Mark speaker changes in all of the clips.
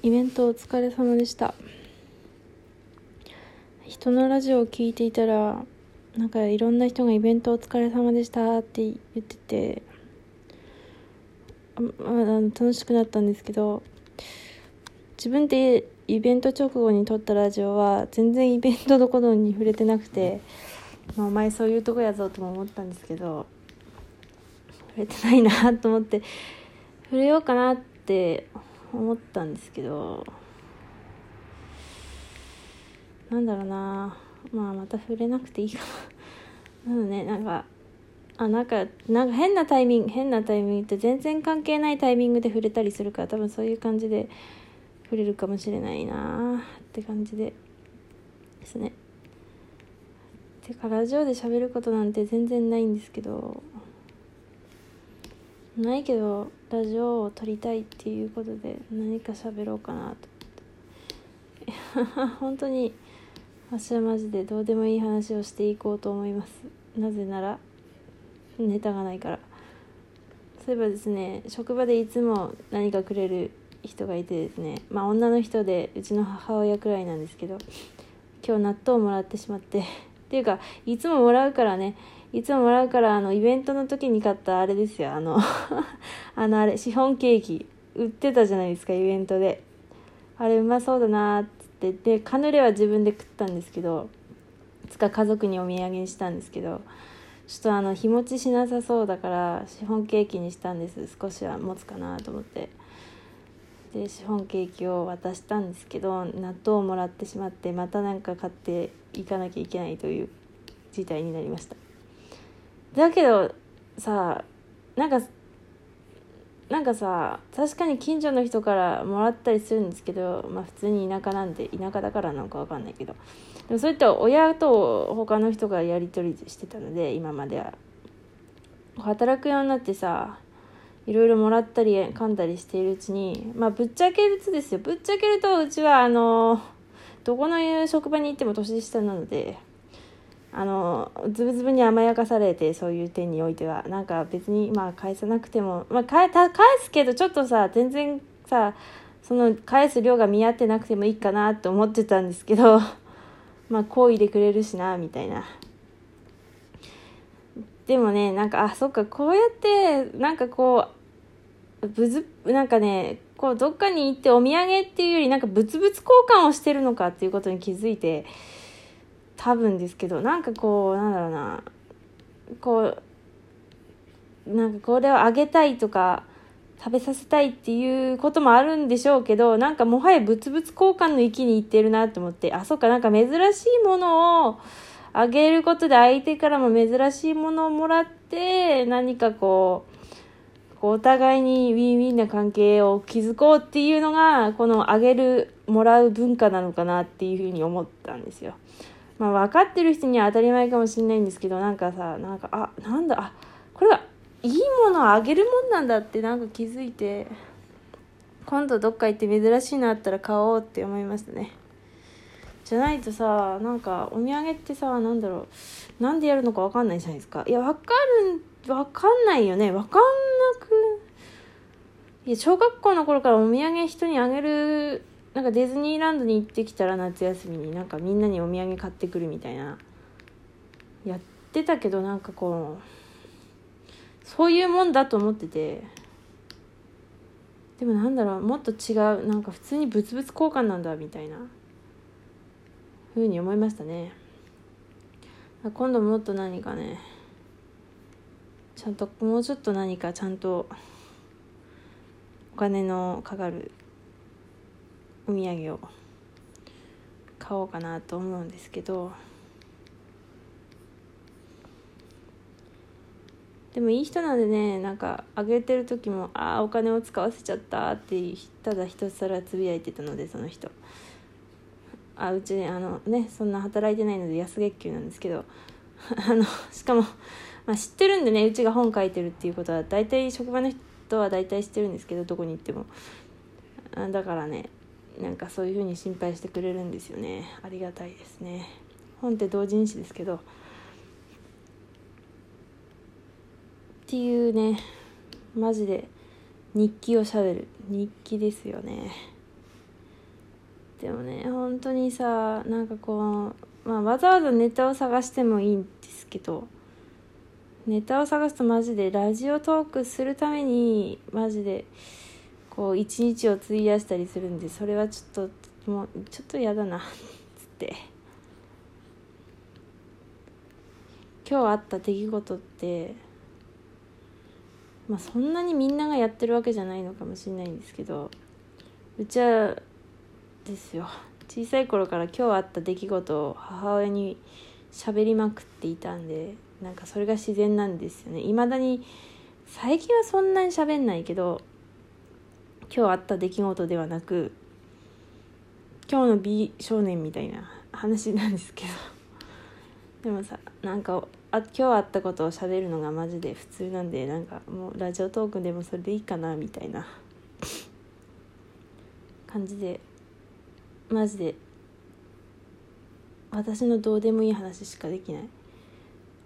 Speaker 1: イベントお疲れ様でした。人のラジオを聞いていたらなんかいろんな人がイベントお疲れ様でしたって言っててああ楽しくなったんですけど自分でイベント直後に撮ったラジオは全然イベントのことに触れてなくて、まあ、お前そういうとこやぞとも思ったんですけど触れてないなと思って触れようかなって思ったんですけどなんだろうな。まあまた触れなくていいかな。なのねなんかあなんかなんか変なタイミング変なタイミングって全然関係ないタイミングで触れたりするから多分そういう感じで触れるかもしれないなって感じでですね。てかラジオで喋ることなんて全然ないんですけどないけどラジオを撮りたいっていうことで何か喋ろうかなと。思って本当に私はマジでどうでもいい話をしていこうと思います。なぜならネタがないから。そういえばですね職場でいつも何かくれる人がいてですねまあ女の人でうちの母親くらいなんですけど今日納豆をもらってしまって。っていうかいつももらうからねいつももらうからあのイベントの時に買ったあれですよ。あの あのあれシフォンケーキ売ってたじゃないですかイベントで。あれうまそうだなーってでカヌレは自分で食ったんですけどいつか家族にお土産にしたんですけどちょっとあの日持ちしなさそうだからシフォンケーキにしたんです。少しは持つかなと思って。でシフォンケーキを渡したんですけど納豆をもらってしまってまた何か買っていかなきゃいけないという事態になりました。だけどさなんかなんかさ確かに近所の人からもらったりするんですけどまあ普通に田舎なんで田舎だからなのか分かんないけど。でもそういった親と他の人がやり取りしてたので今までは。働くようになってさいろいろもらったり噛んだりしているうちにまあぶっちゃけるとですよ。ぶっちゃけるとうちはあのどこの職場に行っても年下なのであのズブズブに甘やかされてそういう点においてはなんか別にまあ返さなくても、まあ、返返すけどちょっとさ全然さその返す量が見合ってなくてもいいかなと思ってたんですけど まあ好意でくれるしなみたいな。でもねなんかあそっかこうやってなんかこうぶずなんかねこうどっかに行ってお土産っていうよりなんか物々交換をしてるのかっていうことに気づいて多分ですけどなんかこうなんだろうなこうなんかこれをあげたいとか食べさせたいっていうこともあるんでしょうけどなんかもはや物々交換の域に行ってるなと思ってあそっかなんか珍しいものをあげることで相手からも珍しいものをもらって何かこうこうお互いにウィンウィンな関係を築こうっていうのがこのあげるもらう文化なのかなっていうふうに思ったんですよ。まあ、分かってる人には当たり前かもしれないんですけどなんかさなんかあなんだあこれはいいものをあげるもんなんだってなんか気づいて今度どっか行って珍しいのあったら買おうって思いましたね。じゃないとさなんかお土産ってさなんだろうなんでやるのか分かんないじゃないですか。いや分かる分かんないよね。分かんなくいや小学校の頃からお土産人にあげるなんかディズニーランドに行ってきたら夏休みになんかみんなにお土産買ってくるみたいなやってたけどなんかこうそういうもんだと思ってて。でもなんだろうもっと違うなんか普通に物々交換なんだみたいなふうに思いましたね。今度もっと何かねちゃんともうちょっと何かちゃんとお金のかかるお土産を買おうかなと思うんですけどでもいい人なんでねなんかあげてる時も「ああお金を使わせちゃった」ってただひたすらつぶやいてたのでその人。あうちねあのねそんな働いてないので安月給なんですけど あのしかも、まあ、知ってるんでねうちが本書いてるっていうことは大体職場の人は大体知ってるんですけどどこに行っても。だからねなんかそういう風に心配してくれるんですよね。ありがたいですね。本って同人誌ですけど。っていうねマジで日記をしゃべる。日記ですよね。でもね本当にさなんかこう、まあ、わざわざネタを探してもいいんですけどネタを探すとマジでラジオトークするためにマジでこう一日を費やしたりするんでそれはちょっともうちょっと嫌だなつって。今日あった出来事ってまあそんなにみんながやってるわけじゃないのかもしれないんですけどうちはですよ。小さい頃から今日あった出来事を母親に喋りまくっていたんでなんかそれが自然なんですよね。いまだに最近はそんなに喋んないけど今日あった出来事ではなく今日の美少年みたいな話なんですけど。でもさなんかあ今日あったことを喋るのがマジで普通なんでなんかもうラジオトークでもそれでいいかなみたいな。感じでマジで私のどうでもいい話しかできない。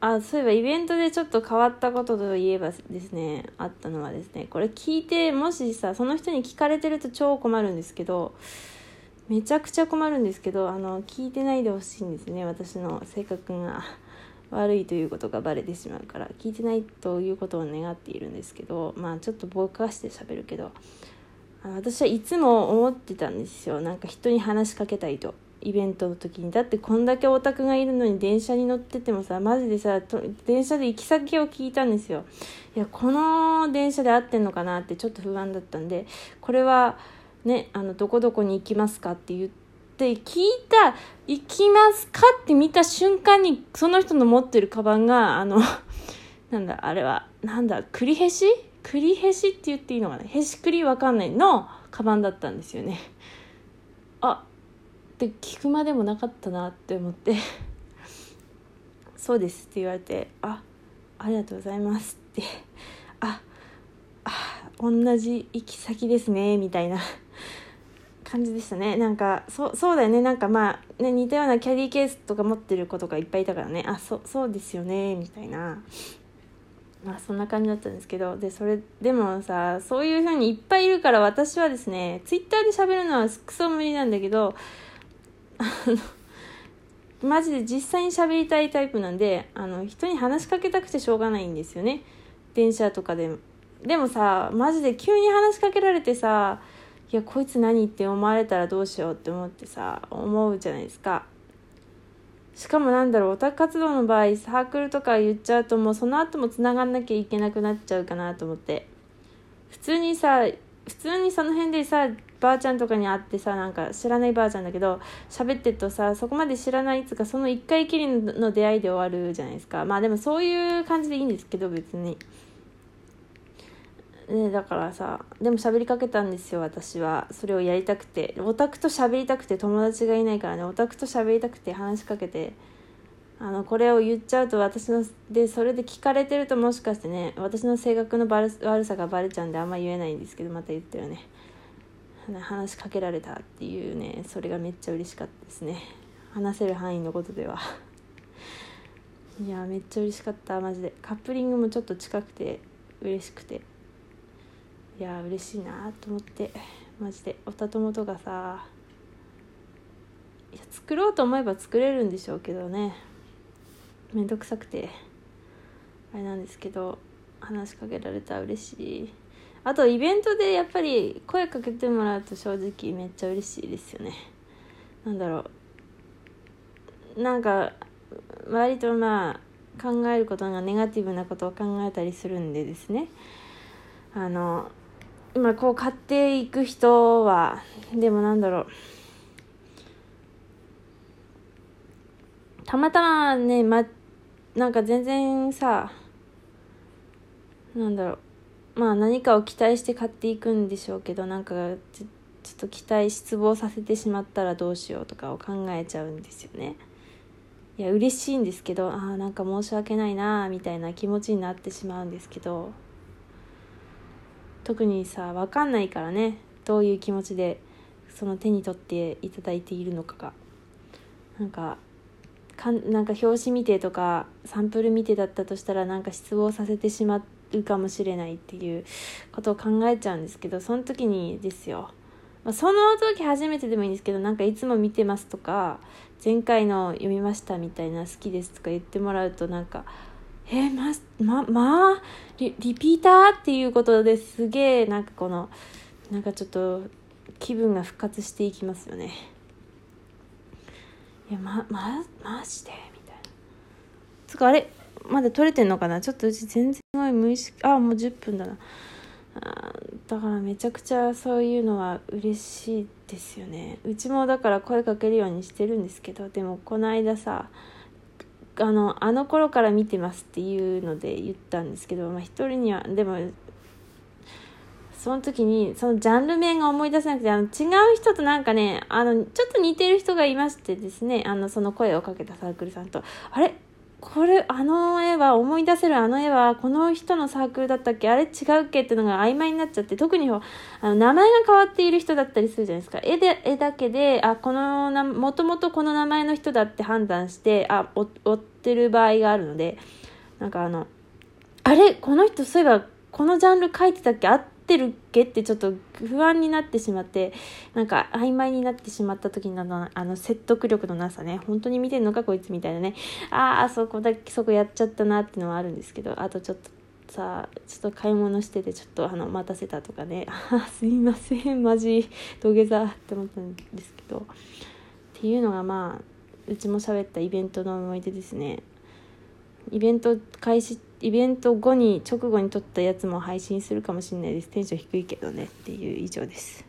Speaker 1: あそういえばイベントでちょっと変わったことといえばですねあったのはですねこれ聞いてもしさその人に聞かれてると超困るんですけどめちゃくちゃ困るんですけどあの聞いてないでほしいんですね私の性格が。悪いということがバレてしまうから聞いてないということを願っているんですけどまあちょっとぼかして喋るけど私はいつも思ってたんですよ。なんか人に話しかけたいと。イベントの時に。だってこんだけオタクがいるのに電車に乗っててもさマジでさ電車で行き先を聞いたんですよ。いやこの電車で合ってんのかなってちょっと不安だったんでこれはねあのどこどこに行きますかって言って聞いた行きますかって見た瞬間にその人の持ってるカバンがあの なんだあれはなんだ栗へし？栗へしって言っていいのかな？へし栗わかんないのカバンだったんですよね。あって聞くまでもなかったなって思って。そうですって言われてあありがとうございますって。ああ同じ行き先ですねみたいな 感じでしたね。なんかそそうだよね。なんかまあね似たようなキャディケースとか持ってる子とかいっぱいいたからね。あそそうですよねみたいな。まあそんな感じだったんですけど。でそれでもさそういう風にいっぱいいるから私はですねツイッターで喋るのはクソ無理なんだけどマジで実際に喋りたいタイプなんであの人に話しかけたくてしょうがないんですよね。電車とかででもさマジで急に話しかけられてさいやこいつ何って思われたらどうしようって思ってさ思うじゃないですか。しかもなんだろうオタク活動の場合サークルとか言っちゃうともうその後もつながんなきゃいけなくなっちゃうかなと思って。普通にさ普通にその辺でさばあちゃんとかに会ってさなんか知らないばあちゃんだけど喋ってるとさそこまで知らないっつうかその一回きりの出会いで終わるじゃないですか。まあでもそういう感じでいいんですけど別に。ね、だからさでも喋りかけたんですよ私は。それをやりたくて。オタクと喋りたくて友達がいないからね。オタクと喋りたくて話しかけて。あのこれを言っちゃうと私のでそれで聞かれてるともしかしてね私の性格の悪さがバレちゃうんであんま言えないんですけどまた言ったよね。話しかけられたっていうねそれがめっちゃ嬉しかったですね。話せる範囲のことでは。いやめっちゃ嬉しかった。マジで。カップリングもちょっと近くて嬉しくて。いや嬉しいなと思って。マジで。おたともとがさいや作ろうと思えば作れるんでしょうけどね。めんどくさくて。あれなんですけど話しかけられたら嬉しい。あとイベントでやっぱり声かけてもらうと正直めっちゃ嬉しいですよね。なんだろう。なんか割とまあ考えることがネガティブなことを考えたりするんでですね。あの今こう買っていく人はでもなんだろう。たまたまねまなんか全然さなんだろう。まあ何かを期待して買っていくんでしょうけどなんかちょっと期待失望させてしまったらどうしようとかを考えちゃうんですよね。いや嬉しいんですけどああなんか申し訳ないなみたいな気持ちになってしまうんですけど特にさ分かんないからねどういう気持ちでその手に取っていただいているのかが。なんかかんなんか表紙見てとかサンプル見てだったとしたらなんか失望させてしまってうかもしれないっていうことを考えちゃうんですけどその時にですよ。まあ、その時初めてでもいいんですけどなんかいつも見てますとか前回の読みましたみたいな好きですとか言ってもらうとなんかえー、まままあリリピーターっていうことですげえなんかこのなんかちょっと気分が復活していきますよね。いやままマジでみたいな。つかあれ？まだ撮れてんのかな？ちょっとうち全然無意識あもう10分だな。だからめちゃくちゃそういうのは嬉しいですよね。うちもだから声かけるようにしてるんですけどでもこの間さあのあの頃から見てますっていうので言ったんですけど、まあ、一人にはでもその時にそのジャンル名が思い出せなくてあの違う人となんかねあのちょっと似てる人がいましてですねあのその声をかけたサークルさんとあれ？これあの絵は思い出せるあの絵はこの人のサークルだったっけ？あれ違うっけ？ってのが曖昧になっちゃって特にあの名前が変わっている人だったりするじゃないですか。絵で絵だけであこのなもともとこの名前の人だって判断してあ追ってる場合があるのでなんかあのあれ？この人そういえばこのジャンル書いてたっけ？あってるっけ？ってちょっと不安になってしまってなんか曖昧になってしまった時のあの説得力のなさね。本当に見てんのかこいつみたいなね。ああそこだけ？そこやっちゃったなっていうのはあるんですけど。あとちょっとさちょっと買い物しててちょっとあの待たせたとかね。あすいません。マジ土下座って思ったんですけど。っていうのがまあうちも喋ったイベントの思い出ですね。イベント開始イベント後に直後に撮ったやつも配信するかもしれないです。テンション低いけどね。っていう以上です。